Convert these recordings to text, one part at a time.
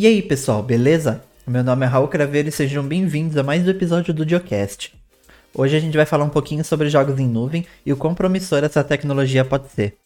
E aí, pessoal, beleza? Meu nome é Raul Craveiro e sejam bem-vindos a mais um episódio do Diocast. Hoje a gente vai falar um pouquinho sobre jogos em nuvem e o quão promissora essa tecnologia pode ser.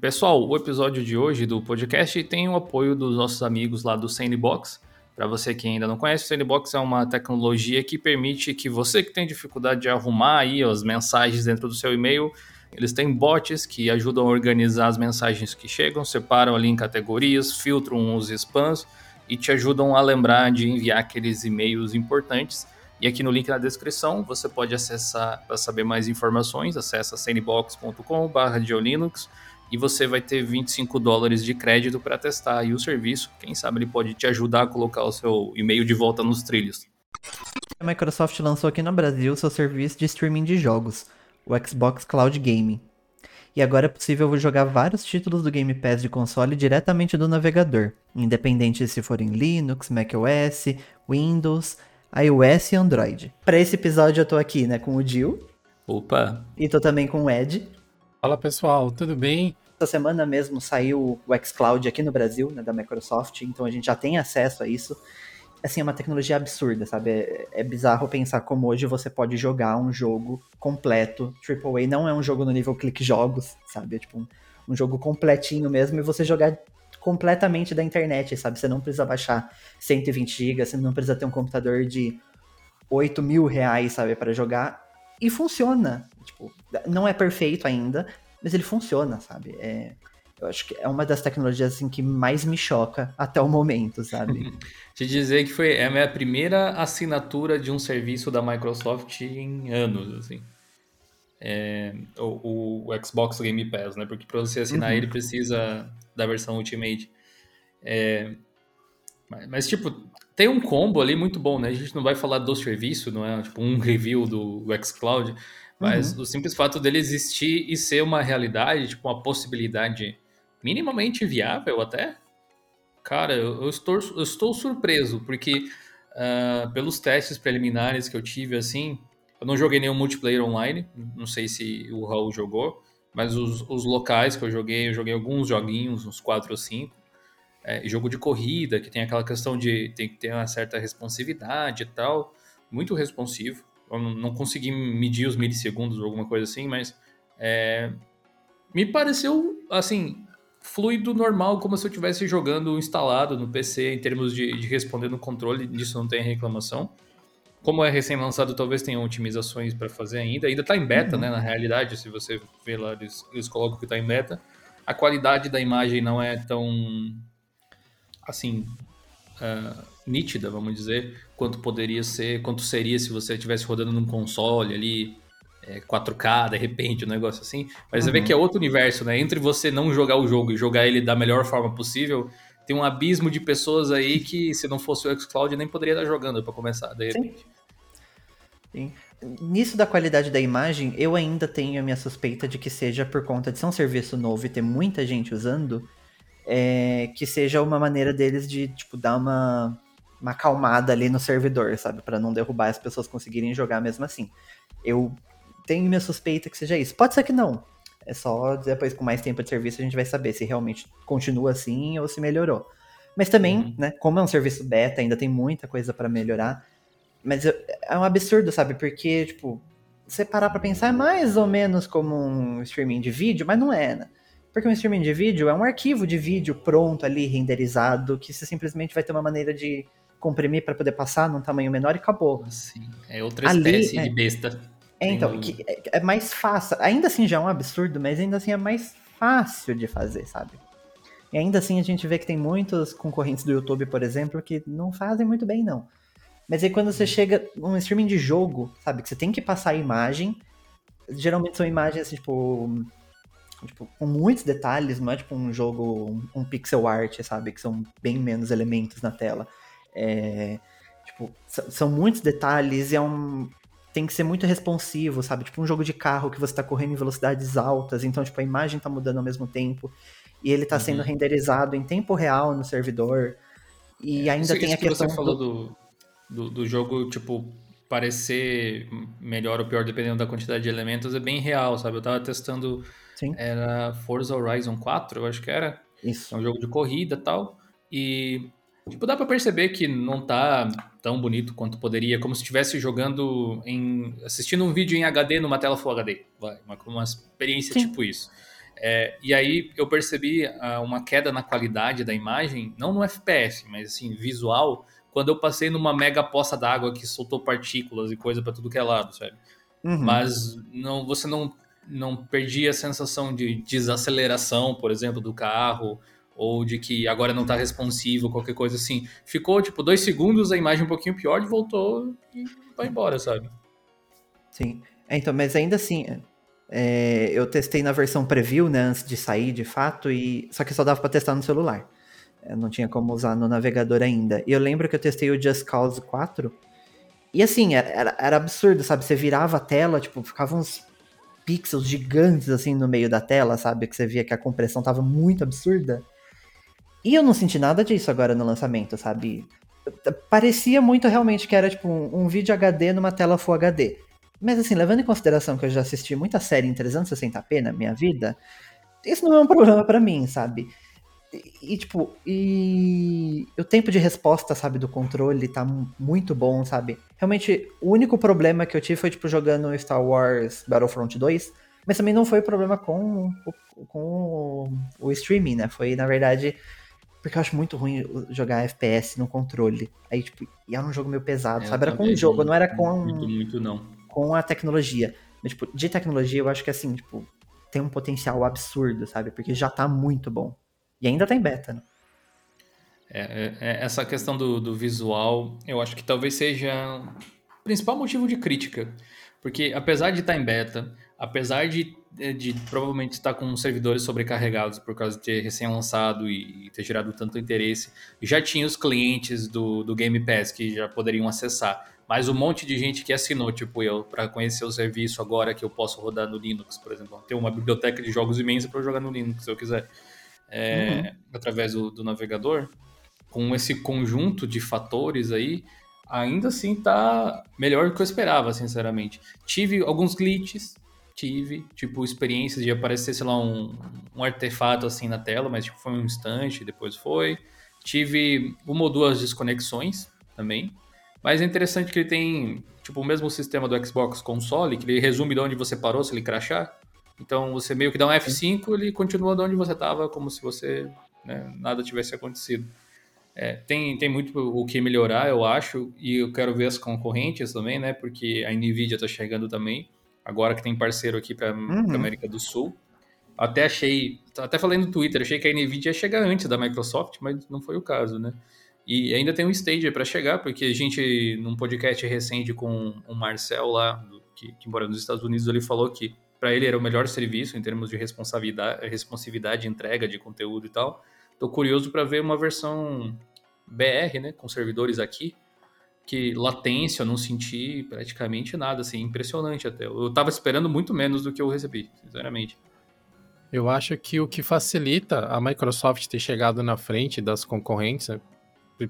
Pessoal, o episódio de hoje do podcast tem o apoio dos nossos amigos lá do Sandbox. Para você que ainda não conhece, o Sandbox é uma tecnologia que permite que você que tem dificuldade de arrumar aí as mensagens dentro do seu e-mail, eles têm bots que ajudam a organizar as mensagens que chegam, separam ali em categorias, filtram os spams e te ajudam a lembrar de enviar aqueles e-mails importantes. E aqui no link na descrição você pode acessar para saber mais informações, acessa sandbox.com/geolinux e você vai ter 25 dólares de crédito para testar aí o serviço. Quem sabe ele pode te ajudar a colocar o seu e-mail de volta nos trilhos. A Microsoft lançou aqui no Brasil seu serviço de streaming de jogos, o Xbox Cloud Gaming. E agora é possível jogar vários títulos do Game Pass de console diretamente do navegador, independente se forem Linux, macOS, Windows, iOS e Android. Para esse episódio eu tô aqui, né, com o Jill. Opa! E tô também com o Ed. Fala pessoal, tudo bem? Essa semana mesmo saiu o xCloud aqui no Brasil, né, da Microsoft, então a gente já tem acesso a isso. Assim, é uma tecnologia absurda, sabe? É, é bizarro pensar como hoje você pode jogar um jogo completo. AAA não é um jogo no nível clique jogos, sabe? É tipo um, um jogo completinho mesmo e você jogar completamente da internet, sabe? Você não precisa baixar 120 GB, você não precisa ter um computador de 8 mil reais, sabe, para jogar. E funciona. Tipo, não é perfeito ainda, mas ele funciona, sabe? É, eu acho que é uma das tecnologias assim, que mais me choca até o momento, sabe? Te dizer que foi é a minha primeira assinatura de um serviço da Microsoft em anos, assim. É, o, o, Xbox Game Pass, né? Porque para você assinar uhum. ele precisa da versão Ultimate. É, mas, mas, tipo, tem um combo ali muito bom, né? A gente não vai falar do serviço, não é tipo um review do xCloud, mas uhum. o simples fato dele existir e ser uma realidade, tipo, uma possibilidade minimamente viável até, cara, eu, eu estou, eu estou surpreso, porque uh, pelos testes preliminares que eu tive, assim, eu não joguei nenhum multiplayer online, não sei se o Raul jogou, mas os, os locais que eu joguei, eu joguei alguns joguinhos, uns 4 ou 5, é, jogo de corrida, que tem aquela questão de tem que ter uma certa responsividade e tal, muito responsivo. Eu não consegui medir os milissegundos ou alguma coisa assim, mas é, me pareceu, assim, fluido normal, como se eu estivesse jogando instalado no PC, em termos de, de responder no controle, disso não tem reclamação. Como é recém-lançado, talvez tenham otimizações para fazer ainda. Ainda está em beta, uhum. né? Na realidade, se você vê lá, eles, eles colocam que está em beta. A qualidade da imagem não é tão, assim, uh, nítida, vamos dizer, quanto poderia ser, quanto seria se você estivesse rodando num console ali, é, 4K, de repente, um negócio assim. Mas uhum. você vê que é outro universo, né? Entre você não jogar o jogo e jogar ele da melhor forma possível, tem um abismo de pessoas aí que, se não fosse o xCloud, nem poderia estar jogando para começar, de repente. Sim. Sim. Nisso da qualidade da imagem, eu ainda tenho a minha suspeita de que seja por conta de ser um serviço novo e ter muita gente usando, é, que seja uma maneira deles de, tipo, dar uma, uma acalmada ali no servidor, sabe? para não derrubar as pessoas conseguirem jogar mesmo assim. Eu tenho minha suspeita que seja isso. Pode ser que não. É só depois, com mais tempo de serviço, a gente vai saber se realmente continua assim ou se melhorou. Mas também, uhum. né, como é um serviço beta, ainda tem muita coisa para melhorar. Mas é um absurdo, sabe? Porque, tipo, você parar pra pensar é mais ou menos como um streaming de vídeo, mas não é, né? Porque um streaming de vídeo é um arquivo de vídeo pronto ali, renderizado, que você simplesmente vai ter uma maneira de comprimir para poder passar num tamanho menor e acabou. Sim, é outra ali, espécie é... de besta. É, então, um... que é, é mais fácil. Ainda assim já é um absurdo, mas ainda assim é mais fácil de fazer, sabe? E ainda assim a gente vê que tem muitos concorrentes do YouTube, por exemplo, que não fazem muito bem, não. Mas aí quando você chega num streaming de jogo, sabe, que você tem que passar a imagem, geralmente são imagens, tipo, tipo, com muitos detalhes, não é tipo um jogo, um, um pixel art, sabe, que são bem menos elementos na tela. É, tipo, são muitos detalhes e é um, tem que ser muito responsivo, sabe? Tipo um jogo de carro que você tá correndo em velocidades altas, então tipo a imagem tá mudando ao mesmo tempo e ele tá uhum. sendo renderizado em tempo real no servidor. E é, ainda isso, tem isso a questão que você falou do, do, do, jogo, tipo, parecer melhor ou pior dependendo da quantidade de elementos é bem real, sabe? Eu tava testando, Sim. era Forza Horizon 4, eu acho que era. Isso. É um jogo de corrida e tal. E, tipo, dá pra perceber que não tá tão bonito quanto poderia, como se estivesse jogando em. assistindo um vídeo em HD numa tela Full HD. Vai, uma, uma experiência Sim. tipo isso. É, e aí eu percebi uh, uma queda na qualidade da imagem, não no FPS, mas assim, visual, quando eu passei numa mega poça d'água que soltou partículas e coisa para tudo que é lado, sabe? Uhum. Mas não, você não, não perdia a sensação de desaceleração, por exemplo, do carro, ou de que agora não está responsivo, qualquer coisa assim. Ficou, tipo, dois segundos, a imagem um pouquinho pior, e voltou e vai embora, sabe? Sim. É, então, mas ainda assim, é, eu testei na versão preview, né, antes de sair de fato, e só que só dava para testar no celular. Eu não tinha como usar no navegador ainda. E eu lembro que eu testei o Just Cause 4. E assim, era, era, absurdo, sabe? Você virava a tela, tipo, ficavam uns pixels gigantes assim no meio da tela, sabe? Que você via que a compressão tava muito absurda. E eu não senti nada disso agora no lançamento, sabe? Parecia muito realmente que era tipo um, um vídeo HD numa tela Full HD. Mas assim, levando em consideração que eu já assisti muita série em 360p na minha vida, isso não é um problema para mim, sabe? E, tipo, e o tempo de resposta, sabe, do controle tá muito bom, sabe? Realmente, o único problema que eu tive foi, tipo, jogando Star Wars Battlefront 2, mas também não foi problema com, com o, o streaming, né? Foi, na verdade, porque eu acho muito ruim jogar FPS no controle. Aí, tipo, e era um jogo meio pesado, é, sabe? Era com o jogo, não era com. Muito, muito não com a tecnologia. Mas, tipo, de tecnologia eu acho que assim, tipo, tem um potencial absurdo, sabe? Porque já tá muito bom. E ainda tá em beta, né? É, é, é, essa questão do, do visual, eu acho que talvez seja o principal motivo de crítica. Porque apesar de estar tá em beta, apesar de, de provavelmente estar com servidores sobrecarregados por causa de ter recém-lançado e ter gerado tanto interesse, já tinha os clientes do, do Game Pass que já poderiam acessar mas um monte de gente que assinou, tipo eu, para conhecer o serviço agora que eu posso rodar no Linux, por exemplo. Ter uma biblioteca de jogos imensa para jogar no Linux, se eu quiser, é, uhum. através do, do, navegador. Com esse conjunto de fatores aí, ainda assim tá melhor do que eu esperava, sinceramente. Tive alguns glitches, tive, tipo, experiências de aparecer, sei lá, um, um artefato assim na tela, mas tipo, foi um instante, depois foi. Tive uma ou duas desconexões também, mas é interessante que ele tem, tipo, o mesmo sistema do Xbox console, que ele resume de onde você parou se ele crachar. Então você meio que dá um F5, ele continua de onde você estava, como se você né, nada tivesse acontecido. É, tem, tem muito o que melhorar, eu acho, e eu quero ver as concorrentes também, né? Porque a Nvidia está chegando também, agora que tem parceiro aqui para uhum. América do Sul. Até achei, até falei no Twitter, achei que a Nvidia ia chegar antes da Microsoft, mas não foi o caso, né? E ainda tem um stage para chegar, porque a gente, num podcast recente com o Marcel lá, que, que mora nos Estados Unidos, ele falou que para ele era o melhor serviço em termos de responsabilidade, responsividade, entrega de conteúdo e tal. Tô curioso para ver uma versão BR, né, com servidores aqui, que latência eu não senti praticamente nada, assim, impressionante até. Eu tava esperando muito menos do que eu recebi, sinceramente. Eu acho que o que facilita a Microsoft ter chegado na frente das concorrentes, né,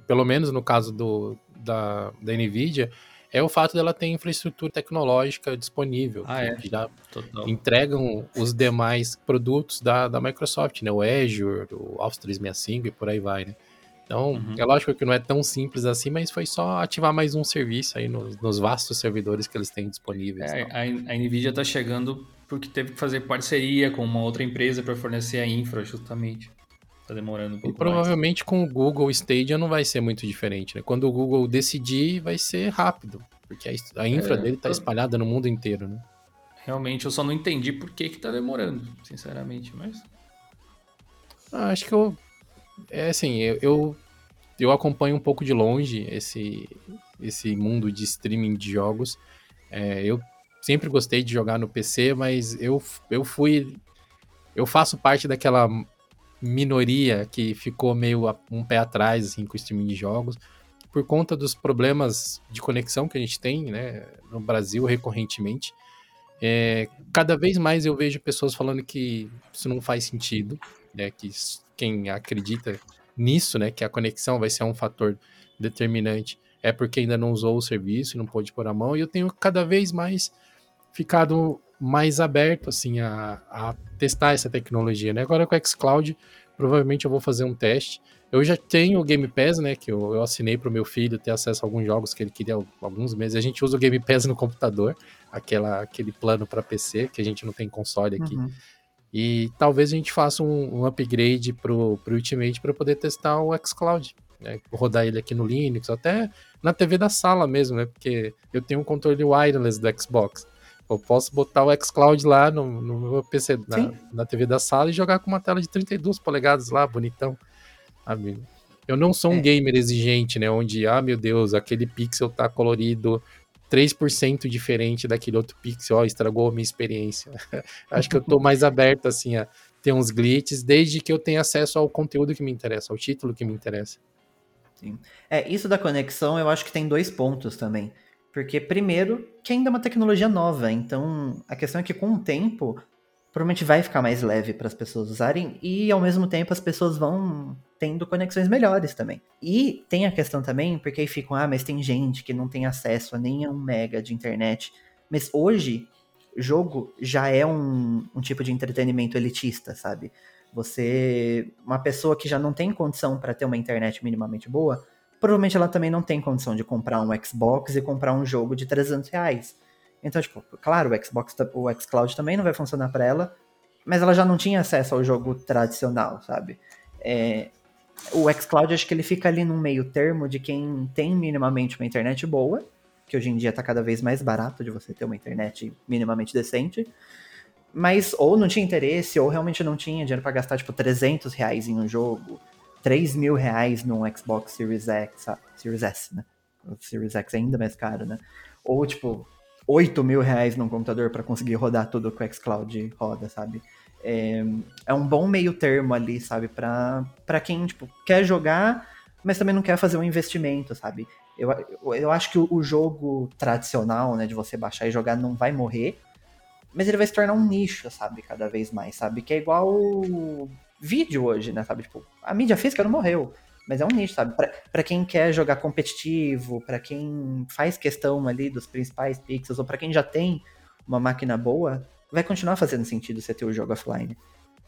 pelo menos no caso do, da, da NVIDIA, é o fato dela ter infraestrutura tecnológica disponível. Ah, é? já Total. entregam os demais produtos da, da Microsoft, né? O Azure, o Office 365 e por aí vai, né? Então, uhum. é lógico que não é tão simples assim, mas foi só ativar mais um serviço aí nos, nos vastos servidores que eles têm disponíveis. É, a, a NVIDIA está chegando porque teve que fazer parceria com uma outra empresa para fornecer a infra, justamente. Tá demorando um pouco. E provavelmente mais. com o Google Stadia não vai ser muito diferente, né? Quando o Google decidir, vai ser rápido. Porque a, infra é, dele tá espalhada no mundo inteiro, né? Realmente, eu só não entendi por que que tá demorando, sinceramente, mas... Ah, acho que eu... É assim, eu, eu, eu acompanho um pouco de longe esse, esse mundo de streaming de jogos. É, eu sempre gostei de jogar no PC, mas eu, eu fui... Eu faço parte daquela minoria que ficou meio um pé atrás assim, com o streaming de jogos, por conta dos problemas de conexão que a gente tem né, no Brasil recorrentemente. É, cada vez mais eu vejo pessoas falando que isso não faz sentido, né, que quem acredita nisso, né, que a conexão vai ser um fator determinante, é porque ainda não usou o serviço não pôde pôr a mão, e eu tenho cada vez mais ficado mais aberto assim a, a testar essa tecnologia, né? Agora com o xCloud, provavelmente eu vou fazer um teste. Eu já tenho o Game Pass, né? Que eu, eu assinei para o meu filho ter acesso a alguns jogos que ele queria há alguns meses. A gente usa o Game Pass no computador, aquela, aquele plano para PC, que a gente não tem console aqui. Uhum. E talvez a gente faça um, um upgrade pro, pro Ultimate para poder testar o xCloud. Né? Rodar ele aqui no Linux, até na TV da sala mesmo, né? Porque eu tenho um controle wireless do Xbox. Eu posso botar o xCloud lá no, no meu PC, na, na, TV da sala e jogar com uma tela de 32 polegadas lá, bonitão. Sabe? Eu não sou um é. gamer exigente, né? Onde, ah, meu Deus, aquele pixel tá colorido 3% diferente daquele outro pixel, ó, estragou a minha experiência. Acho que eu tô mais aberto, assim, a ter uns glitches, desde que eu tenha acesso ao conteúdo que me interessa, ao título que me interessa. Sim. É, isso da conexão eu acho que tem dois pontos também. Porque, primeiro, que ainda é uma tecnologia nova, então a questão é que com o tempo, provavelmente vai ficar mais leve para as pessoas usarem e, ao mesmo tempo, as pessoas vão tendo conexões melhores também. E tem a questão também, porque aí ficam, ah, mas tem gente que não tem acesso a nem a um mega de internet. Mas hoje, jogo já é um, um tipo de entretenimento elitista, sabe? Você, uma pessoa que já não tem condição para ter uma internet minimamente boa, provavelmente ela também não tem condição de comprar um Xbox e comprar um jogo de 300 reais. Então, tipo, claro, o Xbox, o xCloud também não vai funcionar para ela, mas ela já não tinha acesso ao jogo tradicional, sabe? É, o xCloud acho que ele fica ali num meio termo de quem tem minimamente uma internet boa, que hoje em dia tá cada vez mais barato de você ter uma internet minimamente decente, mas ou não tinha interesse, ou realmente não tinha dinheiro para gastar, tipo, 300 reais em um jogo, 3 mil reais num Xbox Series X, Series S, né? O Series X é ainda mais caro, né? Ou, tipo, 8 mil reais num computador para conseguir rodar tudo que o xCloud roda, sabe? É, é um bom meio termo ali, sabe? Pra, pra quem, tipo, quer jogar, mas também não quer fazer um investimento, sabe? Eu, eu, acho que o jogo tradicional, né, de você baixar e jogar não vai morrer, mas ele vai se tornar um nicho, sabe? Cada vez mais, sabe? Que é igual vídeo hoje, né? Sabe? Tipo, a mídia física não morreu, mas é um nicho, sabe? Pra, pra quem quer jogar competitivo, para quem faz questão ali dos principais pixels, ou para quem já tem uma máquina boa, vai continuar fazendo sentido você ter o jogo offline.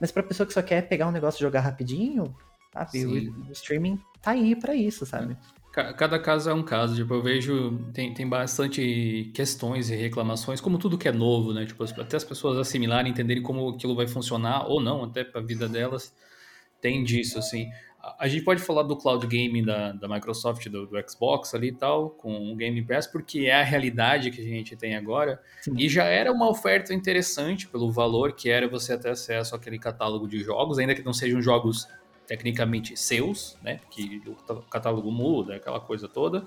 Mas pra pessoa que só quer pegar um negócio e jogar rapidinho, sabe? O, o, streaming tá aí para isso, sabe? Cada caso é um caso, tipo, eu vejo, tem, tem bastante questões e reclamações, como tudo que é novo, né? Tipo, até as pessoas assimilarem, entenderem como aquilo vai funcionar, ou não, até pra vida delas, tem disso, assim. A gente pode falar do cloud gaming da, da Microsoft, do, do, Xbox ali e tal, com o Game Pass, porque é a realidade que a gente tem agora. Sim. E já era uma oferta interessante pelo valor que era você ter acesso àquele catálogo de jogos, ainda que não sejam jogos tecnicamente seus, né? Porque o catálogo muda, aquela coisa toda.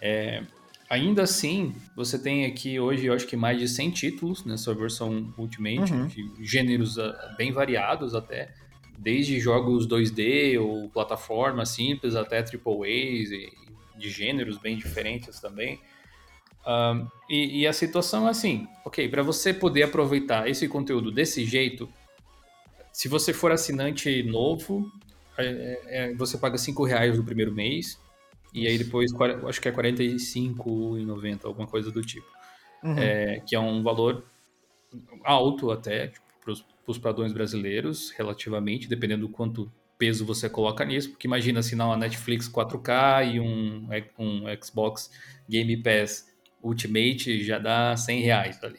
É, ainda assim, você tem aqui hoje, eu acho que mais de 100 títulos nessa versão Ultimate, uhum. de gêneros ah, bem variados até desde jogos 2D ou plataforma simples até AAAs e de gêneros bem diferentes também. Um, e, e, a situação é assim, ok, para você poder aproveitar esse conteúdo desse jeito, se você for assinante novo, é, é, você paga 5 reais no primeiro mês, e aí depois, acho que é 45,90, alguma coisa do tipo. Uhum. É, que é um valor alto até, tipo, para os padrões brasileiros, relativamente, dependendo do quanto peso você coloca nisso, porque imagina assinar uma Netflix 4K e um, um Xbox Game Pass Ultimate já dá 100 reais ali.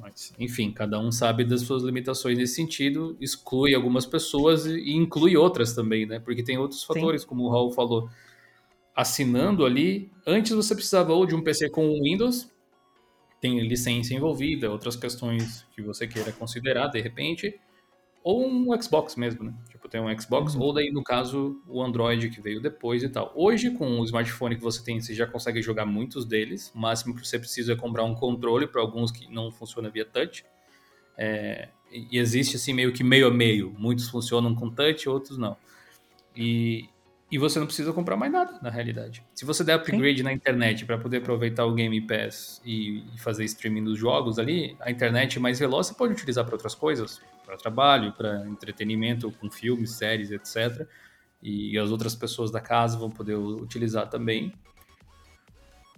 Mas, enfim, cada um sabe das suas limitações nesse sentido, exclui algumas pessoas e inclui outras também, né? Porque tem outros fatores, Sim. como o Raul falou. Assinando ali, antes você precisava ou de um PC com Windows, tem licença envolvida, outras questões que você queira considerar de repente, ou um Xbox mesmo, né? Tem um Xbox, uhum. ou daí, no caso, o Android que veio depois e tal. Hoje, com o smartphone que você tem, você já consegue jogar muitos deles. O máximo que você precisa é comprar um controle para alguns que não funciona via touch. É, e existe assim meio que meio a meio. Muitos funcionam com touch, outros não. E, e você não precisa comprar mais nada, na realidade. Se você der upgrade Sim. na internet para poder aproveitar o Game Pass e, e, fazer streaming dos jogos ali, a internet mais veloz você pode utilizar para outras coisas, para trabalho, para entretenimento com filmes, séries, etc. E as outras pessoas da casa vão poder utilizar também.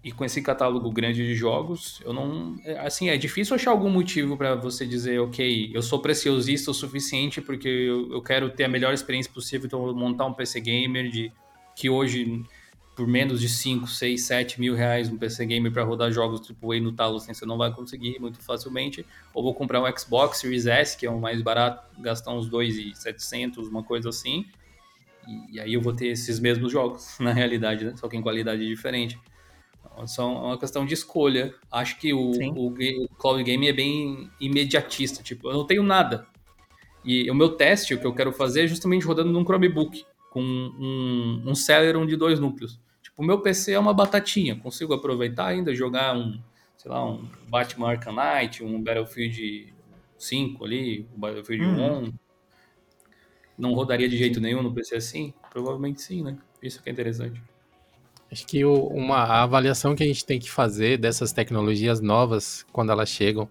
E com esse catálogo grande de jogos, eu não. É, assim, é difícil achar algum motivo para você dizer, ok, eu sou preciosista o suficiente porque eu, eu, quero ter a melhor experiência possível, então vou montar um PC Gamer de que hoje, por menos de 5, 6, 7 mil reais, um PC Gamer para rodar jogos tipo no talo, assim, você não vai conseguir muito facilmente. Ou vou comprar um Xbox Series S, que é o mais barato, gastar uns 2,700, uma coisa assim. E, e aí eu vou ter esses mesmos jogos, na realidade, né? Só que em qualidade diferente. São uma questão de escolha. Acho que o, o, o, cloud game é bem imediatista. Tipo, eu não tenho nada. E o meu teste, o que eu quero fazer é justamente rodando num Chromebook, com um, um Celeron de dois núcleos. Tipo, o meu PC é uma batatinha. Consigo aproveitar ainda, jogar um, sei lá, um Batman Arkham Knight, um Battlefield 5 ali, um Battlefield hum. 1. Não rodaria de jeito nenhum no PC assim? Provavelmente sim, né? Isso que é interessante. Acho que uma a avaliação que a gente tem que fazer dessas tecnologias novas quando elas chegam,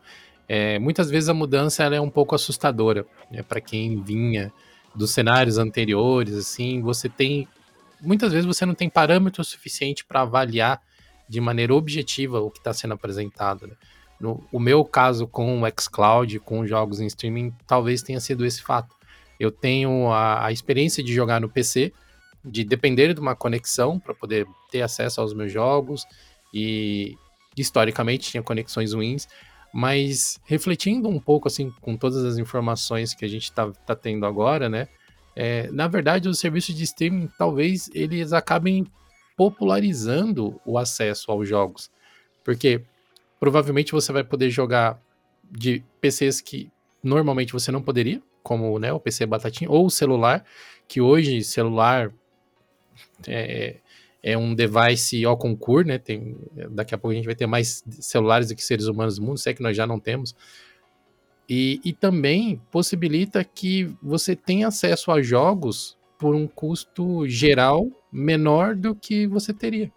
é, muitas vezes a mudança é um pouco assustadora, né? Para quem vinha dos cenários anteriores, assim, você tem muitas vezes você não tem parâmetro suficiente para avaliar de maneira objetiva o que está sendo apresentado. Né? No o meu caso com o xCloud, com jogos em streaming, talvez tenha sido esse fato. Eu tenho a, a experiência de jogar no PC, de depender de uma conexão para poder ter acesso aos meus jogos e historicamente tinha conexões ruins, mas refletindo um pouco assim com todas as informações que a gente está tá tendo agora, né? É, na verdade, os serviços de streaming talvez eles acabem popularizando o acesso aos jogos, porque provavelmente você vai poder jogar de PCs que normalmente você não poderia, como né, o PC Batatinha ou o celular, que hoje celular é, é um device ao concurso, né? Tem, daqui a pouco a gente vai ter mais celulares do que seres humanos no mundo, se é que nós já não temos. E, e também possibilita que você tenha acesso a jogos por um custo geral menor do que você teria.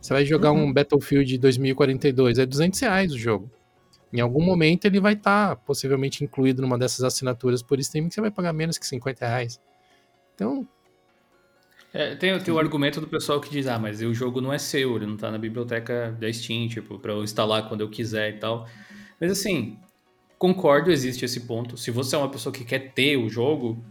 Você vai jogar uhum. um Battlefield 2042, é 200 reais o jogo. Em algum momento ele vai estar tá, possivelmente incluído numa dessas assinaturas por streaming que você vai pagar menos que 50 reais. Então, é, tem, tem o argumento do pessoal que diz, ah, mas o jogo não é seu, ele não tá na biblioteca da Steam, tipo, pra eu instalar quando eu quiser e tal. Mas assim, concordo, existe esse ponto. Se você é uma pessoa que quer ter o jogo,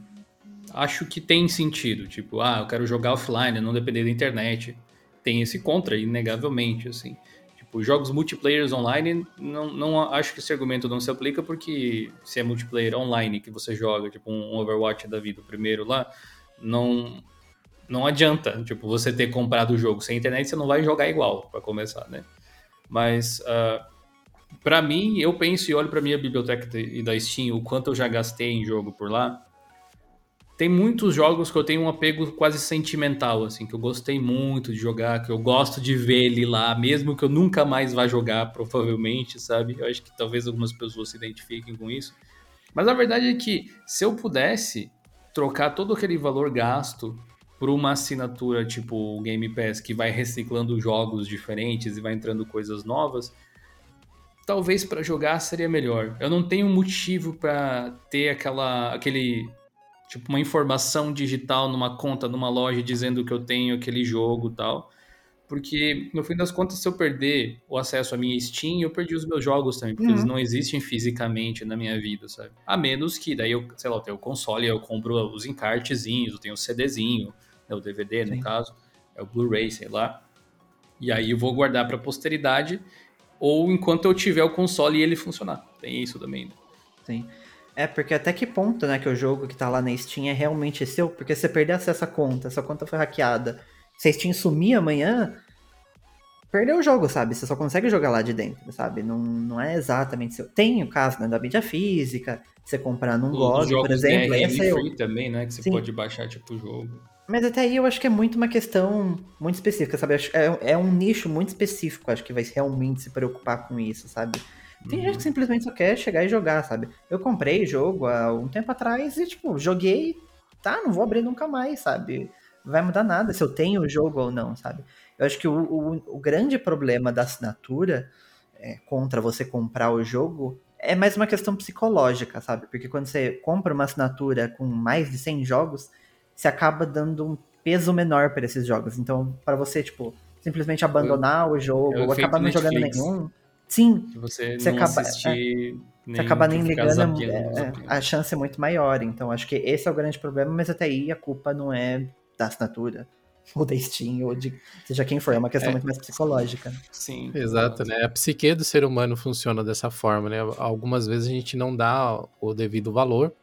acho que tem sentido. Tipo, ah, eu quero jogar offline, não depender da internet. Tem esse contra, inegavelmente, assim. Tipo, jogos multiplayers online, não, não acho que esse argumento não se aplica, porque se é multiplayer online que você joga, tipo um Overwatch da vida, o primeiro lá, não não adianta, tipo, você ter comprado o jogo sem internet, você não vai jogar igual, para começar, né? Mas, uh, ah, para mim, eu penso e olho para minha biblioteca e da Steam, o quanto eu já gastei em jogo por lá. Tem muitos jogos que eu tenho um apego quase sentimental, assim, que eu gostei muito de jogar, que eu gosto de ver ele lá, mesmo que eu nunca mais vá jogar, provavelmente, sabe? Eu acho que talvez algumas pessoas se identifiquem com isso. Mas a verdade é que se eu pudesse trocar todo aquele valor gasto por uma assinatura tipo o Game Pass que vai reciclando jogos diferentes e vai entrando coisas novas, talvez para jogar seria melhor. Eu não tenho motivo para ter aquela aquele tipo uma informação digital numa conta numa loja dizendo que eu tenho aquele jogo, tal. Porque, no fim das contas, se eu perder o acesso à minha Steam, eu perdi os meus jogos também, porque uhum. eles não existem fisicamente na minha vida, sabe? A menos que daí eu, sei lá, eu tenho o console, eu compro os encartezinhos, eu tenho o CDzinho, é o DVD no Sim. caso, é o Blu-ray, sei lá. E aí eu vou guardar para posteridade ou enquanto eu tiver o console e ele funcionar. Tem isso também. Né? Sim. É, porque até que ponto, né, que o jogo que tá lá na Steam é realmente seu? Porque se você perder acesso à conta, essa conta foi hackeada, se a Steam sumir amanhã, perdeu o jogo, sabe? Você só consegue jogar lá de dentro, sabe? Não, não é exatamente seu. Tem o caso né, da mídia física, você comprar num GOG, por exemplo. É free também, né? Que você Sim. pode baixar, tipo, o jogo. Mas até aí eu acho que é muito uma questão muito específica, sabe? É, é um nicho muito específico, acho que vai realmente se preocupar com isso, sabe? Tem uhum. gente que simplesmente só quer chegar e jogar, sabe? Eu comprei jogo há um tempo atrás e, tipo, joguei, tá, não vou abrir nunca mais, sabe? Não vai mudar nada se eu tenho o jogo ou não, sabe? Eu acho que o, o, o grande problema da assinatura é, contra você comprar o jogo é mais uma questão psicológica, sabe? Porque quando você compra uma assinatura com mais de 100 jogos, você acaba dando um peso menor para esses jogos. Então, para você, tipo, simplesmente abandonar o jogo, ou acabar não jogando nenhum. Sim. você, você não acaba, assistir, é, você acaba nem ligando, é, é, a chance é muito maior. Então acho que esse é o grande problema, mas até aí a culpa não é da assinatura ou da Steam, ou de seja quem for, é uma questão é. muito mais psicológica. Sim. Exato, né? A psique do ser humano funciona dessa forma, né? Algumas vezes a gente não dá o devido valor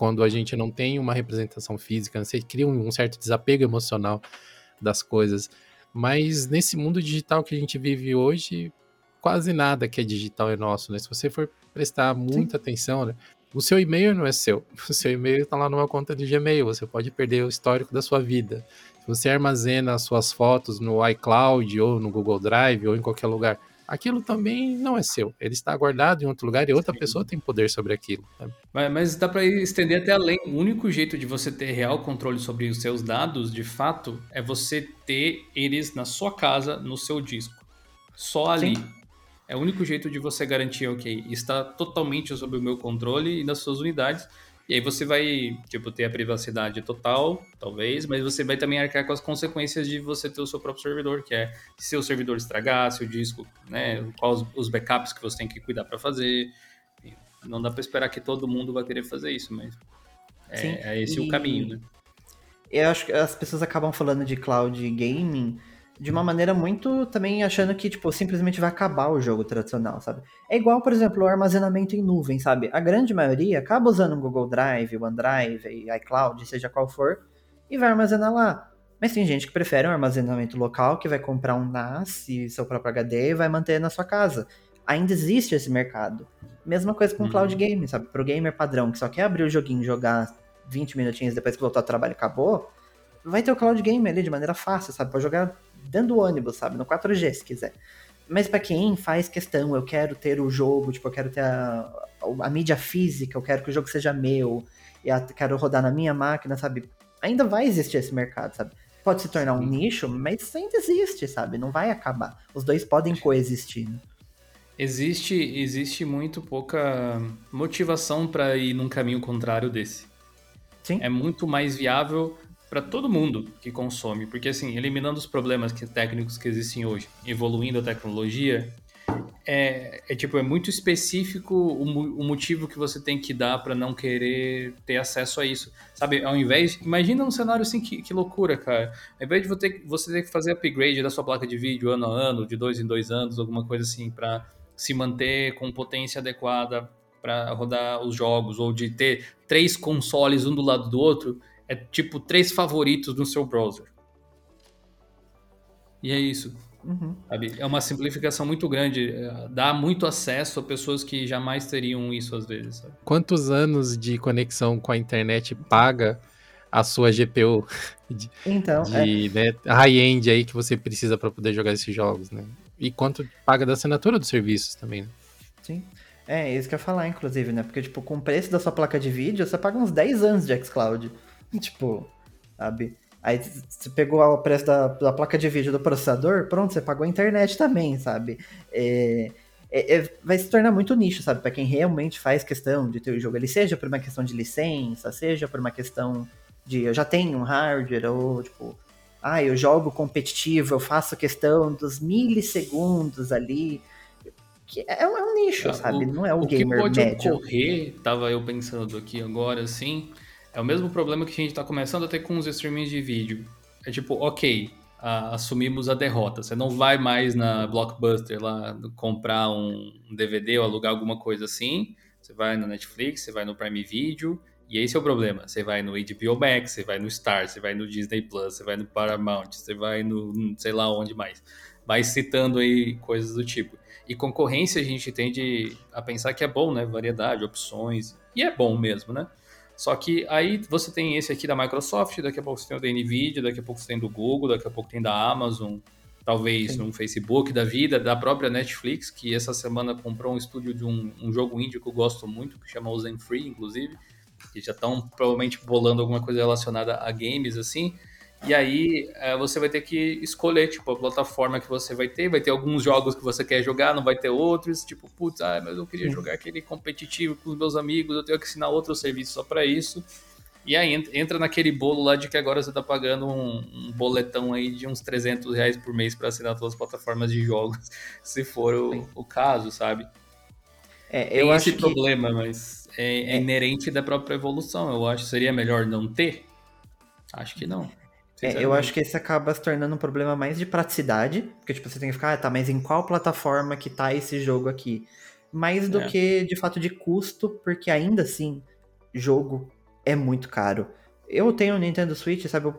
quando a gente não tem uma representação física, né? você cria um certo desapego emocional das coisas. Mas nesse mundo digital que a gente vive hoje, quase nada que é digital é nosso, né? Se você for prestar muita Sim. atenção, né? O seu e-mail não é seu. O seu e-mail está lá numa conta de Gmail. Você pode perder o histórico da sua vida. Se você armazena suas fotos no iCloud ou no Google Drive ou em qualquer lugar, aquilo também não é seu. Ele está guardado em outro lugar e outra Sim. pessoa tem poder sobre aquilo. Mas, mas, dá para estender até além. O único jeito de você ter real controle sobre os seus dados, de fato, é você ter eles na sua casa, no seu disco. Só ali. Sim. É o único jeito de você garantir, ok, está totalmente sob o meu controle e nas suas unidades. E aí você vai, tipo, ter a privacidade total, talvez, mas você vai também arcar com as consequências de você ter o seu próprio servidor, que é se o servidor estragar, se o disco, né, quais os backups que você tem que cuidar para fazer. Não dá para esperar que todo mundo vai querer fazer isso, mas é, é esse e... o caminho, né? Eu acho que as pessoas acabam falando de cloud gaming de uma maneira muito também achando que, tipo, simplesmente vai acabar o jogo tradicional, sabe? É igual, por exemplo, o armazenamento em nuvem, sabe? A grande maioria acaba usando o Google Drive, o OneDrive, iCloud, seja qual for, e vai armazenar lá. Mas tem gente que prefere um armazenamento local, que vai comprar um NAS e seu próprio HD e vai manter na sua casa. Ainda existe esse mercado. Mesma coisa com o cloud uhum. game, sabe? Pro gamer padrão, que só quer abrir o joguinho, jogar 20 minutinhos depois que voltar ao trabalho e acabou, vai ter o cloud game ali de maneira fácil, sabe? Pode jogar dentro do ônibus, sabe? No 4G, se quiser. Mas para quem faz questão, eu quero ter o jogo, tipo, eu quero ter a, a, a mídia física, eu quero que o jogo seja meu, e a, quero rodar na minha máquina, sabe? Ainda vai existir esse mercado, sabe? Pode se tornar um nicho, mas ainda existe, sabe? Não vai acabar. Os dois podem coexistir. Né? Existe, existe muito pouca motivação para ir num caminho contrário desse. Sim. É muito mais viável para todo mundo que consome, porque assim, eliminando os problemas que, técnicos que existem hoje, evoluindo a tecnologia, é, é tipo, é muito específico o, o, motivo que você tem que dar para não querer ter acesso a isso. Sabe, ao invés. Imagina um cenário assim, que, que loucura, cara. Ao invés de você ter, você ter que fazer upgrade da sua placa de vídeo ano a ano, de dois em dois anos, alguma coisa assim, para se manter com potência adequada para rodar os jogos, ou de ter três consoles um do lado do outro é tipo três favoritos no seu browser. E é isso. Uhum. É uma simplificação muito grande. É, dá muito acesso a pessoas que jamais teriam isso às vezes. Sabe? Quantos anos de conexão com a internet paga a sua GPU de, então, de é... né, high-end aí que você precisa para poder jogar esses jogos, né? E quanto paga da assinatura dos serviços também, né? Sim. É, isso que eu ia falar, inclusive, né? Porque, tipo, com o preço da sua placa de vídeo, você paga uns 10 anos de xCloud. Tipo, sabe? Aí você pegou o preço da, da, placa de vídeo do processador, pronto, você pagou a internet também, sabe? É, é, é, vai se tornar muito nicho, sabe? Para quem realmente faz questão de ter o jogo ali, seja por uma questão de licença, seja por uma questão de eu já tenho um hardware, ou tipo, ah, eu jogo competitivo, eu faço questão dos milissegundos ali. Que é, é um nicho, é, sabe? O, Não é o, o gamer que pode médio. ocorrer, tava eu pensando aqui agora, assim, é o mesmo problema que a gente está começando a ter com os streamings de vídeo. É tipo, ok, assumimos a derrota. Você não vai mais na Blockbuster lá comprar um DVD ou alugar alguma coisa assim. Você vai no Netflix, você vai no Prime Video. E esse é o problema. Você vai no HBO Max, você vai no Star, você vai no Disney Plus, você vai no Paramount, você vai no sei lá onde mais. Vai citando aí coisas do tipo. E concorrência a gente tende a pensar que é bom, né? Variedade, opções. E é bom mesmo, né? Só que aí você tem esse aqui da Microsoft, daqui a pouco você tem o da Nvidia, daqui a pouco você tem do Google, daqui a pouco tem da Amazon, talvez Sim. no Facebook da vida, da própria Netflix, que essa semana comprou um estúdio de um, um jogo indie que eu gosto muito, que chama Zen Free, inclusive, que já estão provavelmente bolando alguma coisa relacionada a games, assim. E aí é, você vai ter que escolher, tipo, a plataforma que você vai ter. Vai ter alguns jogos que você quer jogar, não vai ter outros. Tipo, putz, ah, mas eu queria jogar aquele competitivo com os meus amigos, eu tenho que assinar outro serviço só para isso. E aí entra naquele bolo lá de que agora você tá pagando um, um boletão aí de uns 300 reais por mês para assinar todas as plataformas de jogos, se for o, o caso, sabe? É, eu Tem acho esse que... problema, mas é, é, é, inerente da própria evolução. Eu acho que seria melhor não ter. Acho que não. É, eu acho que esse acaba se tornando um problema mais de praticidade, porque tipo, você tem que ficar, ah, tá, mas em qual plataforma que tá esse jogo aqui? Mais do é. que de fato de custo, porque ainda assim, jogo é muito caro. Eu tenho o Nintendo Switch, sabe?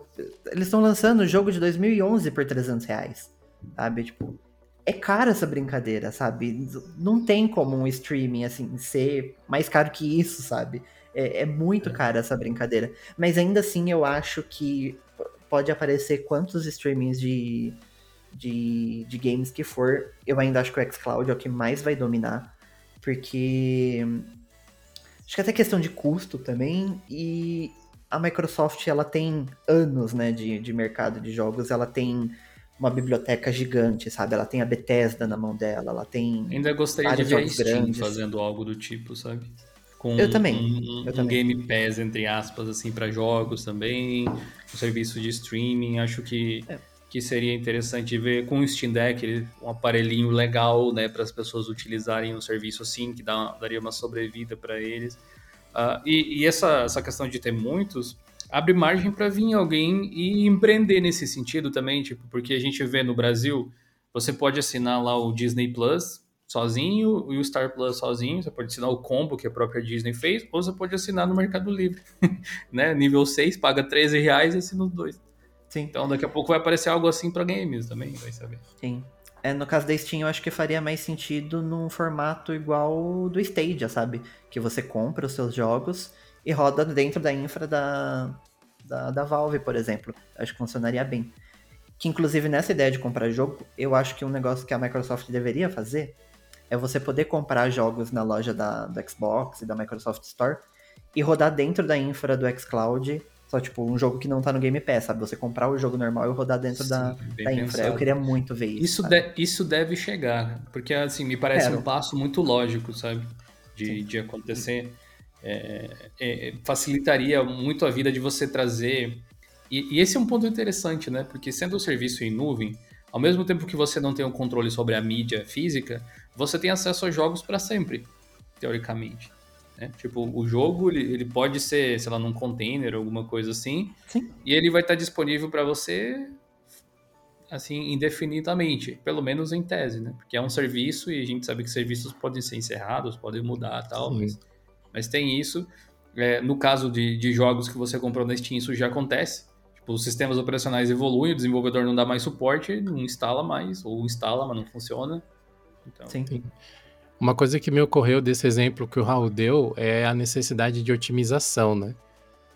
Eles estão lançando jogo de 2011 por 300 reais, sabe? Tipo, é caro essa brincadeira, sabe? Não tem como um streaming, assim, ser mais caro que isso, sabe? É, é muito é. caro essa brincadeira. Mas ainda assim, eu acho que pode aparecer quantos streamings de, de, de games que for. Eu ainda acho que o xCloud é o que mais vai dominar. Porque. Acho que até questão de custo também. E a Microsoft, ela tem anos, né, de, de mercado de jogos. Ela tem uma biblioteca gigante, sabe? Ela tem a Bethesda na mão dela, ela tem. Ainda gostaria de ver a Steam grandes. fazendo algo do tipo, sabe? Com eu também. Um, eu um também. Game Pass, entre aspas, assim, para jogos também, um serviço de streaming, acho que, é. que seria interessante ver com o Steam Deck um aparelhinho legal, né, para as pessoas utilizarem um serviço assim, que dá, daria uma sobrevida para eles. Uh, e, e essa, essa questão de ter muitos abre margem para vir alguém e empreender nesse sentido também, tipo, porque a gente vê no Brasil, você pode assinar lá o Disney Plus, sozinho e o Star Plus sozinho. Você pode assinar o combo que a própria Disney fez, ou você pode assinar no Mercado Livre. né? Nível 6, paga 13 reais e assina os dois. Sim. Então daqui a pouco vai aparecer algo assim para games também, vai saber. Sim. É, no caso da Steam, eu acho que faria mais sentido num formato igual do Stadia, sabe? Que você compra os seus jogos e roda dentro da infra da, da, da Valve, por exemplo. Acho que funcionaria bem. Que inclusive nessa ideia de comprar jogo, eu acho que um negócio que a Microsoft deveria fazer é você poder comprar jogos na loja da, do Xbox e da Microsoft Store e rodar dentro da infra do xCloud. Só, tipo, um jogo que não tá no Game Pass, sabe? Você comprar o jogo normal e rodar dentro Sim, da, da infra. Eu queria muito ver isso. Isso, de, isso deve chegar, porque, assim, me parece um passo muito lógico, sabe? De, de acontecer. É, é, facilitaria muito a vida de você trazer. E, e, esse é um ponto interessante, né? Porque sendo um serviço em nuvem, ao mesmo tempo que você não tem o um controle sobre a mídia física, você tem acesso a jogos para sempre, teoricamente. Né? Tipo, o jogo ele, ele, pode ser, sei lá, num container, alguma coisa assim, Sim. e ele vai estar disponível para você assim indefinidamente, pelo menos em tese, né? Porque é um serviço e a gente sabe que serviços podem ser encerrados, podem mudar, tal, mas, mas, tem isso. É, no caso de, de jogos que você comprou na Steam, isso já acontece. Tipo, os sistemas operacionais evoluem, o desenvolvedor não dá mais suporte, não instala mais, ou instala, mas não funciona. Então... Sim. Uma coisa que me ocorreu desse exemplo que o Raul deu é a necessidade de otimização, né?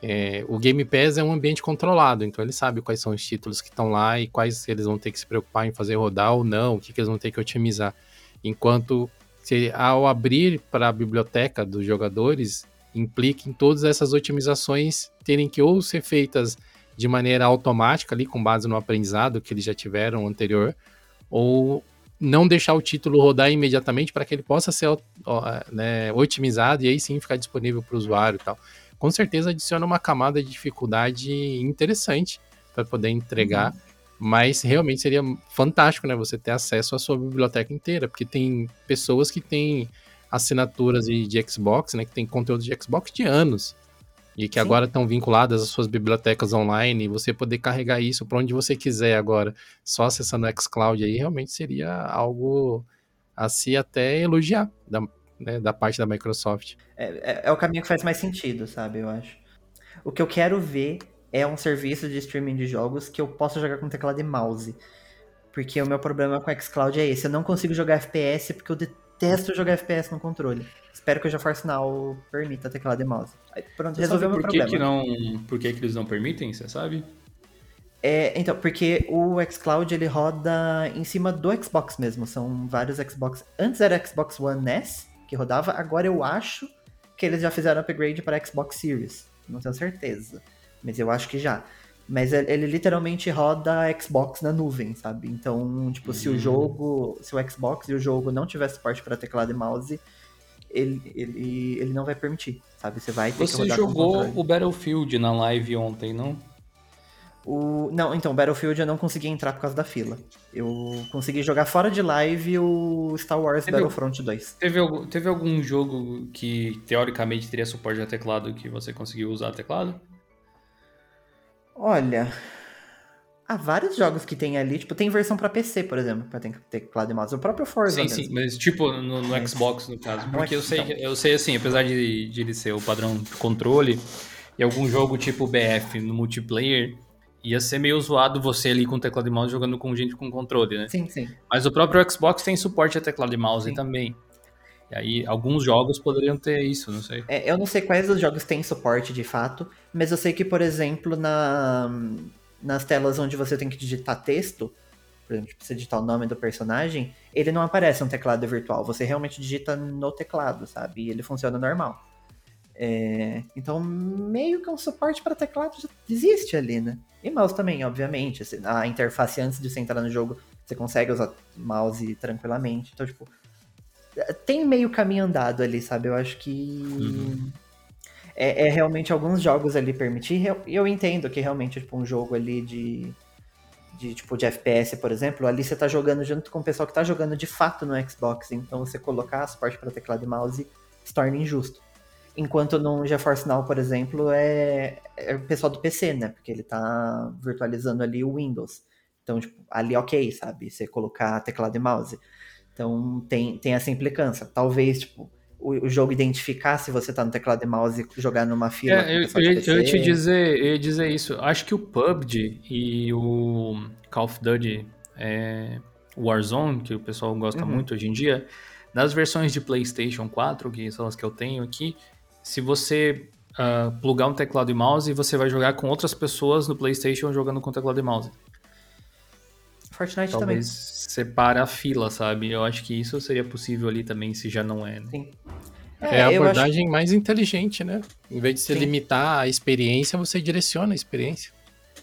É, o Game Pass é um ambiente controlado, então ele sabe quais são os títulos que estão lá e quais eles vão ter que se preocupar em fazer rodar ou não, o que, que eles vão ter que otimizar. Enquanto se, ao abrir para a biblioteca dos jogadores, implica em todas essas otimizações terem que ou ser feitas de maneira automática ali, com base no aprendizado que eles já tiveram anterior, ou não deixar o título rodar imediatamente para que ele possa ser né, otimizado e aí sim ficar disponível para o usuário e tal. Com certeza adiciona uma camada de dificuldade interessante para poder entregar, uhum. mas realmente seria fantástico, né, você ter acesso à sua biblioteca inteira, porque tem pessoas que têm assinaturas de, de Xbox, né, que tem conteúdo de Xbox de anos e que Sim. agora estão vinculadas às suas bibliotecas online, e você poder carregar isso para onde você quiser agora, só acessando o xCloud aí, realmente seria algo a se até elogiar da, né, da parte da Microsoft. É, é, é, o caminho que faz mais sentido, sabe, eu acho. O que eu quero ver é um serviço de streaming de jogos que eu possa jogar com teclado e mouse. Porque o meu problema com o xCloud é esse, eu não consigo jogar FPS porque eu detesto jogar FPS no controle. Espero que o GeForce Now permita teclado e mouse. Aí, pronto, resolveu meu por problema. Que não, por que, que eles não permitem, você sabe? É, então, porque o xCloud ele roda em cima do Xbox mesmo. São vários Xbox. Antes era Xbox One S que rodava, agora eu acho que eles já fizeram upgrade para Xbox Series. Não tenho certeza, mas eu acho que já. Mas ele literalmente roda Xbox na nuvem, sabe? Então, tipo, uhum. se o hum. jogo, se o Xbox e o jogo não tiver suporte para teclado e mouse, ele, ele, ele não vai permitir, sabe? Você vai ter Você que rodar jogou o Battlefield na live ontem, não? O... Não, então, Battlefield eu não consegui entrar por causa da fila. Eu consegui jogar fora de live o Star Wars teve, Battlefront 2. Teve, algum, teve algum jogo que teoricamente teria suporte a teclado que você conseguiu usar teclado? Olha, há vários jogos que tem ali, tipo, tem versão para PC, por exemplo, para teclado e mouse. O próprio Forza Sim, mesmo. sim, mas tipo no, no mas... Xbox, no caso. Porque eu sei, então. eu sei assim, apesar de, de ele ser o padrão de controle, e algum jogo tipo BF no multiplayer, ia ser meio zoado você ali com teclado e mouse jogando com gente com controle, né? Sim, sim. Mas o próprio Xbox tem suporte a teclado e mouse sim. também. Aí, alguns jogos poderiam ter isso, não sei. É, eu não sei quais jogos têm suporte de fato, mas eu sei que, por exemplo, na, nas telas onde você tem que digitar texto, por exemplo, você digitar o nome do personagem, ele não aparece um teclado virtual. Você realmente digita no teclado, sabe? E ele funciona normal. É, então, meio que um suporte para teclado já existe ali, né? E mouse também, obviamente. A interface antes de você entrar no jogo, você consegue usar mouse tranquilamente. Então, tipo, tem meio caminho andado ali, sabe? Eu acho que. Uhum. É, é, realmente alguns jogos ali permitir. Eu, eu entendo que realmente, tipo, um jogo ali de. De, tipo, de FPS, por exemplo, ali você tá jogando junto com o pessoal que tá jogando de fato no Xbox, então você colocar suporte para teclado e mouse se torna injusto. Enquanto no GeForce Now, por exemplo, é, é o pessoal do PC, né? Porque ele tá virtualizando ali o Windows. Então, tipo, ali ok, sabe? Você colocar teclado e mouse. Então, tem, tem essa implicância. Talvez, tipo, o, o jogo identificar se você tá no teclado e mouse e jogar numa fila. É, eu, eu, eu, te dizer, eu ia dizer isso. Acho que o PUBG e o Call of Duty é, Warzone, que o pessoal gosta uhum. muito hoje em dia, nas versões de PlayStation 4, que são as que eu tenho aqui, se você uh, plugar um teclado e mouse, você vai jogar com outras pessoas no PlayStation jogando com teclado e mouse. Fortnite Talvez também. separa a fila, sabe? Eu acho que isso seria possível ali também, se já não é. Né? Sim. É, é a abordagem acho... mais inteligente, né? Em vez de você Sim. limitar a experiência, você direciona a experiência.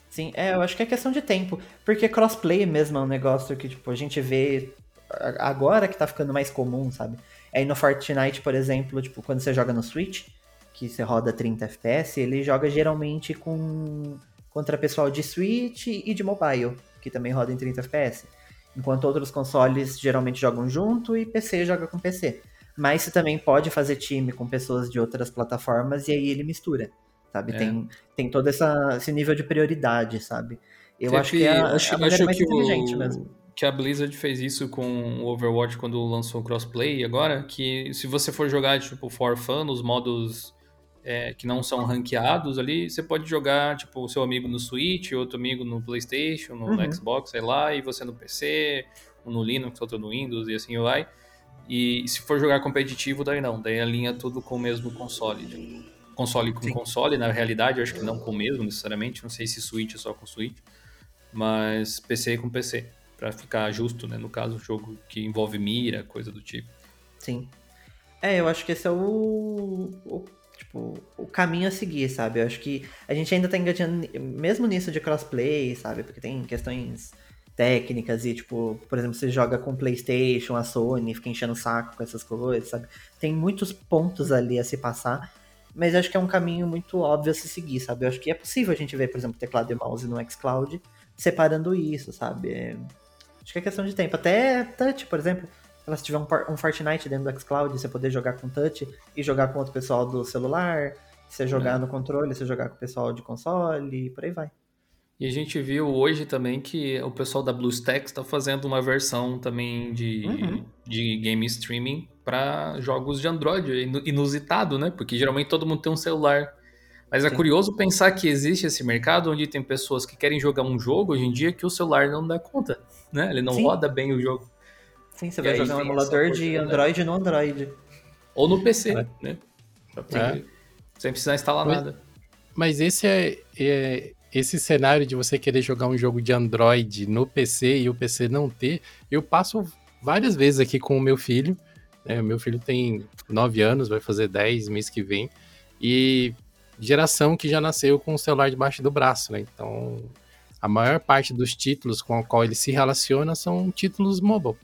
Sim, é, eu acho que é questão de tempo. Porque crossplay mesmo é um negócio que, tipo, a gente vê agora que tá ficando mais comum, sabe? Aí no Fortnite, por exemplo, tipo, quando você joga no Switch, que você roda 30 FPS, ele joga geralmente com contra pessoal de Switch e de mobile, que também roda em 30 FPS. Enquanto outros consoles geralmente jogam junto e PC joga com PC. Mas você também pode fazer time com pessoas de outras plataformas e aí ele mistura, sabe? É. Tem, tem todo essa, esse nível de prioridade, sabe? Eu Teve, acho que é a, acho, a maneira mais inteligente o... mesmo que a Blizzard fez isso com o Overwatch quando lançou o crossplay agora, que se você for jogar tipo for fun, os modos é, que não são ranqueados ali, você pode jogar tipo o seu amigo no Switch, outro amigo no PlayStation, no uhum. Xbox, sei lá, e você no PC, um no Linux, outro no Windows e assim vai. E se for jogar competitivo, daí não, daí alinha tudo com o mesmo console. Tipo, console com Sim. console, na realidade, eu acho que não com o mesmo necessariamente, não sei se Switch é só com Switch, mas PC com PC para ficar justo, né? No caso, jogo que envolve mira, coisa do tipo. Sim. É, eu acho que esse é o, o tipo, o caminho a seguir, sabe? Eu acho que a gente ainda tá engatinhando, mesmo nisso de crossplay, sabe? Porque tem questões técnicas e, tipo, por exemplo, você joga com PlayStation, a Sony, fica enchendo o saco com essas coisas, sabe? Tem muitos pontos ali a se passar, mas acho que é um caminho muito óbvio a se seguir, sabe? Eu acho que é possível a gente ver, por exemplo, teclado e mouse no xCloud separando isso, sabe? É Acho que é questão de tempo. Até touch, por exemplo. Se tiver um, um Fortnite dentro do xCloud, você poder jogar com touch e jogar com outro pessoal do celular. Você jogar é. no controle, você jogar com o pessoal de console e por aí vai. E a gente viu hoje também que o pessoal da BlueStacks está fazendo uma versão também de, uhum. de game streaming para jogos de Android, inusitado, né? Porque geralmente todo mundo tem um celular mas é Sim. curioso pensar que existe esse mercado onde tem pessoas que querem jogar um jogo hoje em dia que o celular não dá conta, né? Ele não Sim. roda bem o jogo. Sim, você e vai jogar um emulador de Android no Android. Ou no PC, é. né? É. Sem precisar instalar mas, nada. Mas esse é, é, esse cenário de você querer jogar um jogo de Android no PC e o PC não ter, eu passo várias vezes aqui com o meu filho. Né? Meu filho tem 9 anos, vai fazer 10 mês que vem. E geração que já nasceu com o celular debaixo do braço, né? Então, a maior parte dos títulos com o qual ele se relaciona são títulos mobile.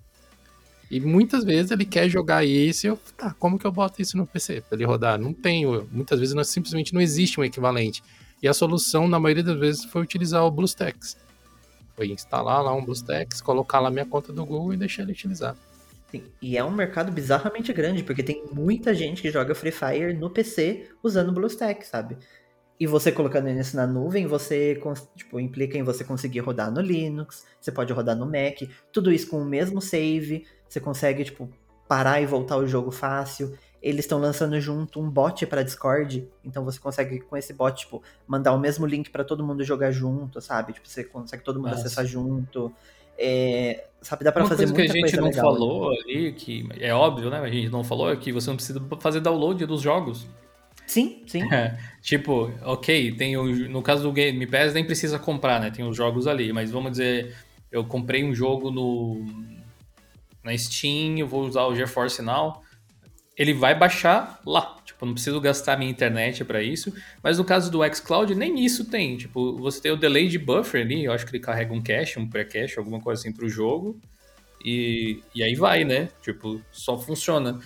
E muitas vezes ele quer jogar isso e eu, tá, como que eu boto isso no PC para ele rodar? Não tenho. Muitas vezes não, simplesmente não existe um equivalente. E a solução, na maioria das vezes, foi utilizar o BlueStacks. Foi instalar lá um BlueStacks, colocar lá minha conta do Google e deixar ele utilizar. Sim, e é um mercado bizarramente grande, porque tem muita gente que joga Free Fire no PC usando BlueStacks, sabe? E você colocando isso na nuvem, você tipo, implica em você conseguir rodar no Linux, você pode rodar no Mac, tudo isso com o mesmo save, você consegue tipo parar e voltar o jogo fácil. Eles estão lançando junto um bot para Discord, então você consegue com esse bot tipo mandar o mesmo link para todo mundo jogar junto, sabe? Tipo, você consegue todo mundo Nossa. acessar junto. É, sabe, dá para fazer coisa muita que a gente não legal, falou ali, que é óbvio, né? A gente não falou é que você não precisa fazer download dos jogos. Sim, sim. É, tipo, ok, tem o, no caso do Game Pass nem precisa comprar, né? Tem os jogos ali, mas vamos dizer, eu comprei um jogo no na Steam, eu vou usar o GeForce Now, ele vai baixar lá. Tipo, não preciso gastar minha internet para isso. Mas no caso do xCloud, nem isso tem. Tipo, você tem o delay de buffer ali, eu acho que ele carrega um cache, um pré-cache, alguma coisa assim pro jogo. E, e aí vai, né? Tipo, só funciona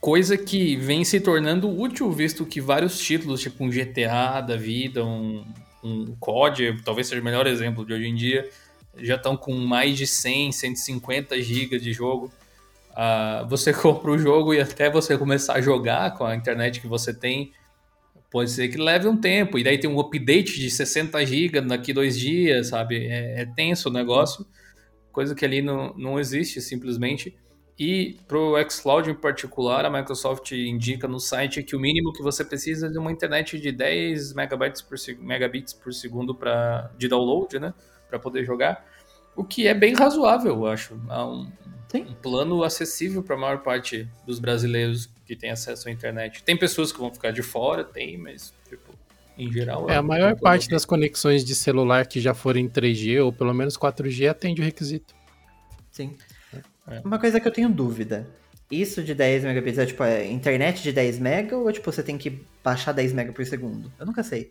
coisa que vem se tornando útil, visto que vários títulos, tipo um GTA da vida, um, um COD, talvez seja o melhor exemplo de hoje em dia, já estão com mais de 100, 150 GB de jogo. Uh, você compra o jogo e até você começar a jogar com a internet que você tem, pode ser que leve um tempo. E daí tem um update de 60 GB daqui dois dias, sabe? É, é tenso o negócio, coisa que ali não, não existe simplesmente. E para o xCloud em particular, a Microsoft indica no site que o mínimo que você precisa é de uma internet de 10 megabytes por, megabits por segundo pra, de download, né? Para poder jogar. O que é bem razoável, eu acho. É um, um plano acessível para a maior parte dos brasileiros que tem acesso à internet. Tem pessoas que vão ficar de fora, tem, mas tipo, em geral. É, é a maior parte das conexões de celular que já forem 3G ou pelo menos 4G atende o requisito. Sim. É. Uma coisa que eu tenho dúvida. Isso de 10 megabits é tipo é internet de 10 mega ou tipo você tem que baixar 10 mega por segundo? Eu nunca sei.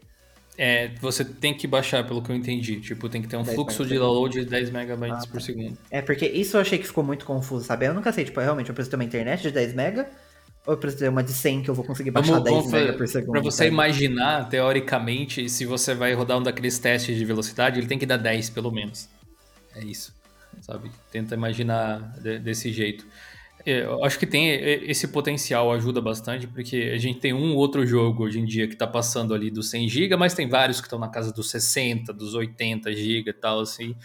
É, você tem que baixar, pelo que eu entendi. Tipo, tem que ter um fluxo de download de 10 megabytes ah, por tá. segundo. É, porque isso eu achei que ficou muito confuso, sabe? Eu nunca sei, tipo, realmente, eu preciso ter uma internet de 10 mega ou eu preciso ter uma de 100 que eu vou conseguir baixar vamos, 10 mega por segundo? Pra você sabe? imaginar, teoricamente, se você vai rodar um daqueles testes de velocidade, ele tem que dar 10 pelo menos. É isso sabe? Tenta imaginar de, desse jeito. É, eu acho que tem esse potencial ajuda bastante, porque a gente tem um outro jogo hoje em dia que está passando ali dos 100 GB, mas tem vários que estão na casa dos 60, dos 80 GB e tal, assim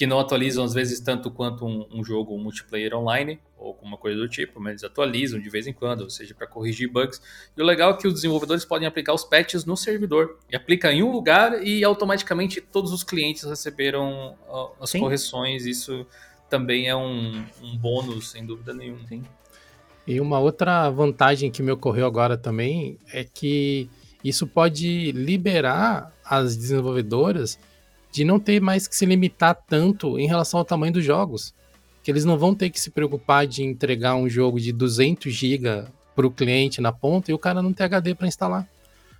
que não atualizam às vezes tanto quanto um, um jogo um multiplayer online ou alguma coisa do tipo, mas eles atualizam de vez em quando, ou seja, para corrigir bugs. E o legal é que os desenvolvedores podem aplicar os patches no servidor. E aplica em um lugar e automaticamente todos os clientes receberam as Sim. correções. Isso também é um, um bônus, sem dúvida nenhuma. Sim. E uma outra vantagem que me ocorreu agora também é que isso pode liberar as desenvolvedoras de não ter mais que se limitar tanto em relação ao tamanho dos jogos. Que eles não vão ter que se preocupar de entregar um jogo de 200 GB para o cliente na ponta e o cara não ter HD para instalar.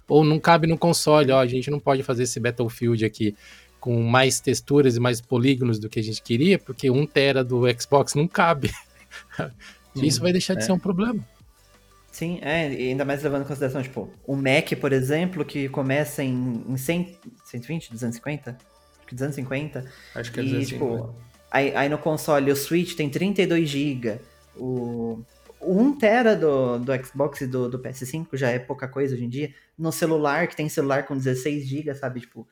Ou não cabe no console, ó, a gente não pode fazer esse Battlefield aqui com mais texturas e mais polígonos do que a gente queria, porque um tera do Xbox não cabe. Isso vai deixar de é. ser um problema. Sim, é, e ainda mais levando em consideração, tipo, o Mac, por exemplo, que começa em, em 100, 120, 250, que 250. Acho que é 250. E, tipo, aí, aí no console o Switch tem 32 GB. O, o 1 tera do, do Xbox e do, do PS5 já é pouca coisa hoje em dia. No celular, que tem celular com 16 GB, sabe? Tipo,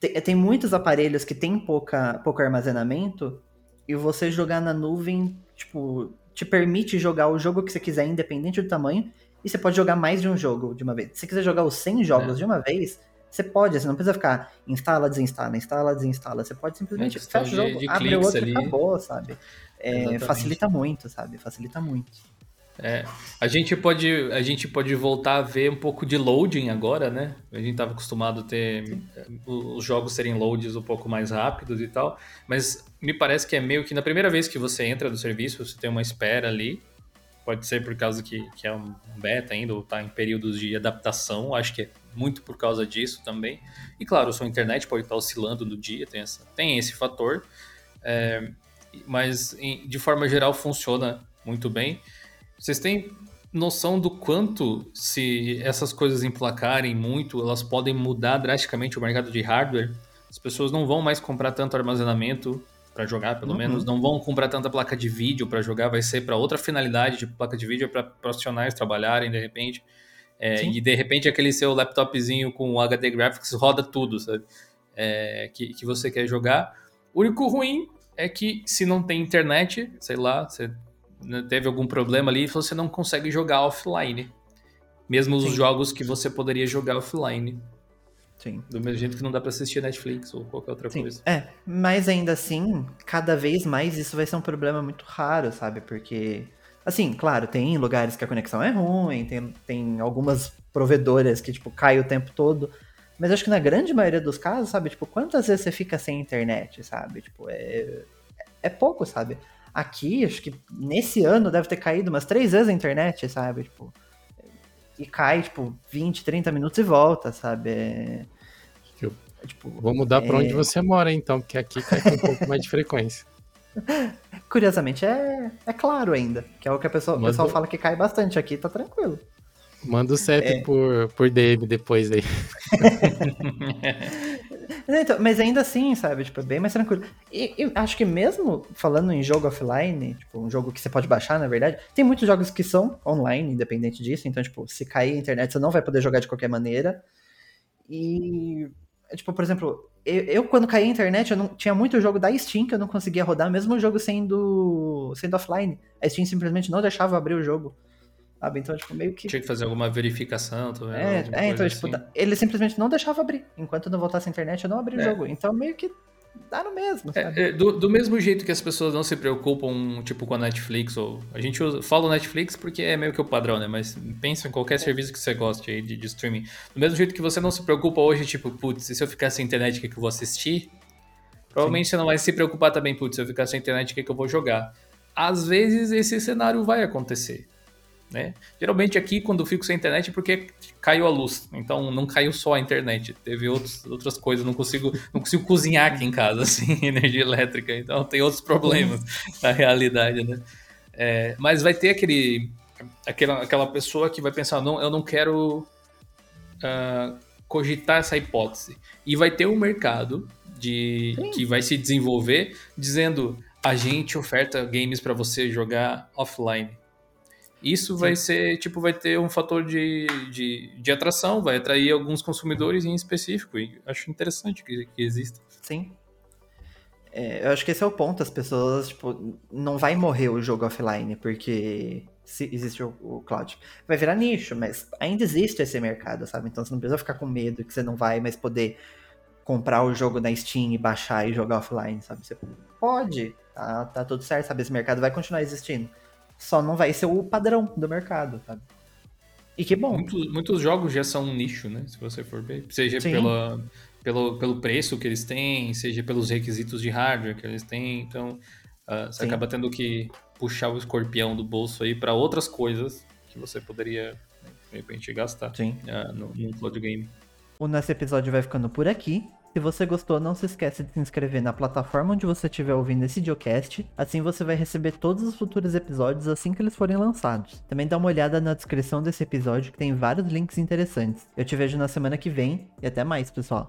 tem, tem muitos aparelhos que tem pouca, pouco armazenamento e você jogar na nuvem, tipo, te permite jogar o jogo que você quiser, independente do tamanho, e você pode jogar mais de um jogo de uma vez. Se você quiser jogar os 100 jogos é. de uma vez, você pode, você não precisa ficar instala, desinstala, instala, desinstala. Você pode simplesmente é, fecha o jogo, de abre o outro ali. e acabou, sabe? É, facilita muito, sabe? Facilita muito. É, a gente pode a gente pode voltar a ver um pouco de loading agora, né? A gente estava acostumado a ter os jogos serem loads um pouco mais rápidos e tal, mas me parece que é meio que na primeira vez que você entra no serviço, você tem uma espera ali. Pode ser por causa que, que é um beta ainda, ou está em períodos de adaptação. Acho que é muito por causa disso também. E claro, sua internet pode estar oscilando no dia, tem, essa, tem esse fator. É, mas de forma geral funciona muito bem. Vocês têm noção do quanto, se essas coisas emplacarem muito, elas podem mudar drasticamente o mercado de hardware? As pessoas não vão mais comprar tanto armazenamento para jogar, pelo uhum. menos, não vão comprar tanta placa de vídeo para jogar, vai ser para outra finalidade de placa de vídeo para profissionais trabalharem de repente. É, e de repente aquele seu laptopzinho com HD Graphics roda tudo, sabe? É, que, que você quer jogar. O único ruim é que se não tem internet, sei lá, você teve algum problema ali, você não consegue jogar offline. Mesmo Sim. os jogos que você poderia jogar offline. Sim. Do mesmo jeito que não dá para assistir Netflix ou qualquer outra Sim. coisa. É, mas ainda assim, cada vez mais isso vai ser um problema muito raro, sabe? Porque, assim, claro, tem lugares que a conexão é ruim, tem, tem algumas provedoras que, tipo, cai o tempo todo. Mas acho que na grande maioria dos casos, sabe? Tipo, quantas vezes você fica sem internet, sabe? Tipo, é, é pouco, sabe? Aqui, acho que nesse ano deve ter caído umas três vezes a internet, sabe? Tipo, e cai, tipo, 20, 30 minutos e volta, sabe? É, é, tipo, Vou mudar é... para onde você mora, então, porque aqui cai com um pouco mais de frequência. Curiosamente, é, é claro ainda, que é o que a pessoa, o pessoal fala que cai bastante aqui, tá tranquilo. Manda o CEP é. por, por DM depois aí. então, mas ainda assim, sabe? Tipo, é bem mais tranquilo. E eu acho que mesmo falando em jogo offline, tipo, um jogo que você pode baixar, na verdade, tem muitos jogos que são online, independente disso. Então, tipo, se cair a internet, você não vai poder jogar de qualquer maneira. E, tipo, por exemplo, eu, eu quando caí a internet, eu não tinha muito jogo da Steam que eu não conseguia rodar, mesmo o jogo sendo, sendo offline. A Steam simplesmente não deixava abrir o jogo. Sabe? Então, tipo, meio que. Tinha que fazer alguma verificação também. É, é então, tipo, assim. ele simplesmente não deixava abrir. Enquanto não voltasse a internet, eu não abri é. o jogo. Então, meio que dá no mesmo, é, é, do, do, mesmo jeito que as pessoas não se preocupam, tipo, com a Netflix, ou. A gente usa, fala Netflix porque é meio que o padrão, né? Mas pensa em qualquer é. serviço que você goste aí de, de, streaming. Do mesmo jeito que você não se preocupa hoje, tipo, putz, se eu ficar sem internet, o que, que eu vou assistir? Provavelmente Sim. você não vai se preocupar também, putz, se eu ficar sem internet, o que, que eu vou jogar? Às vezes esse cenário vai acontecer. Né? Geralmente aqui, quando eu fico sem internet, é porque caiu a luz. Então não caiu só a internet. Teve outros, outras coisas. Não consigo, não consigo cozinhar aqui em casa, assim, energia elétrica. Então tem outros problemas na realidade, né? É, mas vai ter aquele, aquela, aquela pessoa que vai pensar, não, eu não quero uh, cogitar essa hipótese. E vai ter um mercado de, que vai se desenvolver dizendo a gente oferta games para você jogar offline. Isso Sim. vai ser, tipo, vai ter um fator de, de, de, atração, vai atrair alguns consumidores em específico, e acho interessante que, que exista. Sim. É, eu acho que esse é o ponto, as pessoas, tipo, não vai morrer o jogo offline, porque se existe o, o cloud. Vai virar nicho, mas ainda existe esse mercado, sabe? Então você não precisa ficar com medo que você não vai mais poder comprar o jogo na Steam e baixar e jogar offline, sabe? Você pode, tá, tá tudo certo, sabe? Esse mercado vai continuar existindo. Só não vai ser o padrão do mercado, sabe? E que bom. Muitos, muitos jogos já são um nicho, né? Se você for ver. Seja pela, pelo, pelo preço que eles têm, seja pelos requisitos de hardware que eles têm. Então, uh, você Sim. acaba tendo que puxar o escorpião do bolso aí para outras coisas que você poderia, de repente, gastar Sim. Uh, no, no cloud game. O nosso episódio vai ficando por aqui. Se você gostou, não se esqueça de se inscrever na plataforma onde você estiver ouvindo esse videocast, assim você vai receber todos os futuros episódios assim que eles forem lançados. Também dá uma olhada na descrição desse episódio que tem vários links interessantes. Eu te vejo na semana que vem e até mais, pessoal.